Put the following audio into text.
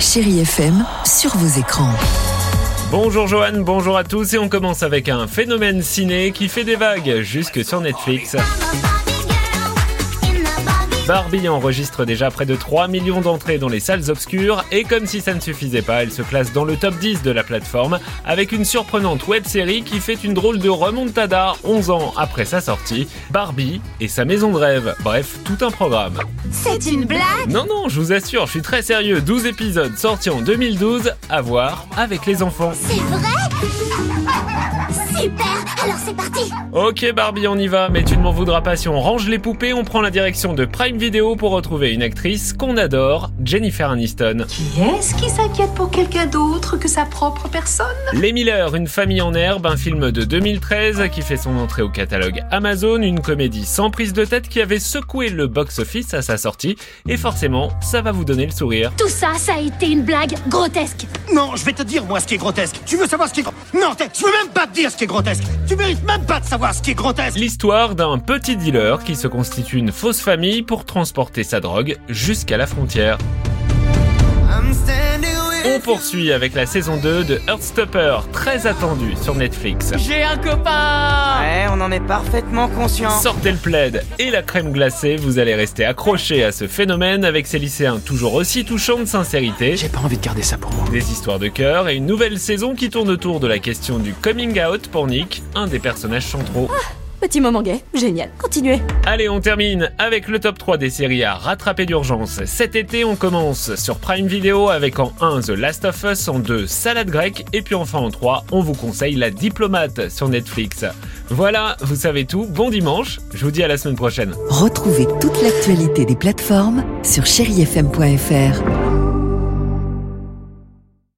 Chérie FM sur vos écrans. Bonjour Johan, bonjour à tous et on commence avec un phénomène ciné qui fait des vagues jusque sur Netflix. Barbie enregistre déjà près de 3 millions d'entrées dans les salles obscures et comme si ça ne suffisait pas, elle se classe dans le top 10 de la plateforme avec une surprenante web série qui fait une drôle de remontada 11 ans après sa sortie, Barbie et sa maison de rêve. Bref, tout un programme. C'est une blague? Non, non, je vous assure, je suis très sérieux. 12 épisodes sortis en 2012 à voir avec les enfants. C'est vrai? Super Alors c'est parti Ok Barbie, on y va, mais tu ne m'en voudras pas si on range les poupées, on prend la direction de Prime Video pour retrouver une actrice qu'on adore, Jennifer Aniston. Qui est-ce qui s'inquiète pour quelqu'un d'autre que sa propre personne? Les Miller, une famille en herbe, un film de 2013 qui fait son entrée au catalogue Amazon, une comédie sans prise de tête qui avait secoué le box-office à sa sortie, et forcément, ça va vous donner le sourire. Tout ça, ça a été une blague grotesque Non, je vais te dire moi ce qui est grotesque. Tu veux savoir ce qui est Non, t'es- je veux même pas te dire ce qui est grotesque. Tu mérites même pas de savoir ce qui est grotesque. L'histoire d'un petit dealer qui se constitue une fausse famille pour transporter sa drogue jusqu'à la frontière. On poursuit avec la saison 2 de Heartstopper, très attendue sur Netflix. J'ai un copain Ouais, on en est parfaitement conscient. Sortez le plaid et la crème glacée, vous allez rester accroché à ce phénomène avec ces lycéens toujours aussi touchants de sincérité, J'ai pas envie de garder ça pour moi. des histoires de cœur et une nouvelle saison qui tourne autour de la question du coming out pour Nick, un des personnages centraux. Petit moment gay, génial, continuez. Allez, on termine avec le top 3 des séries à rattraper d'urgence. Cet été, on commence sur Prime Video avec en 1 The Last of Us, en 2 Salade grecque, et puis enfin en 3, on vous conseille La Diplomate sur Netflix. Voilà, vous savez tout, bon dimanche, je vous dis à la semaine prochaine. Retrouvez toute l'actualité des plateformes sur chérifm.fr.